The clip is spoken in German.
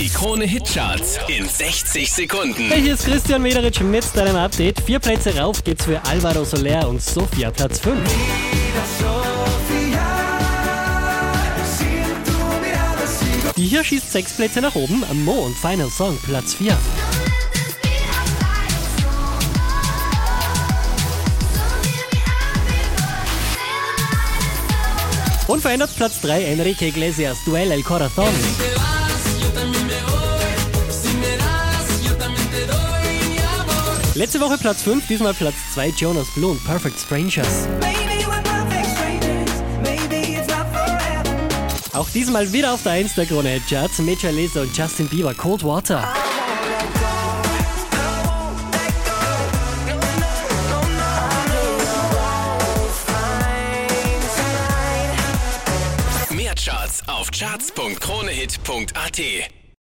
Die Krone Hitcharts in 60 Sekunden. Hey, hier ist Christian Mederitsch mit deinem Update. Vier Plätze rauf geht's für Alvaro Soler und Sofia Platz 5. Die hier schießt sechs Plätze nach oben. Mo und Final Song Platz 4. Unverändert Platz 3 Enrique Iglesias Duel El Corazón. Letzte Woche Platz 5, diesmal Platz 2 Jonas Blue und Perfect Strangers. Auch diesmal wieder auf der 1 der Krone Charts Major Lazer und Justin Bieber Cold Water. Mehr Charts auf charts.kronehit.at.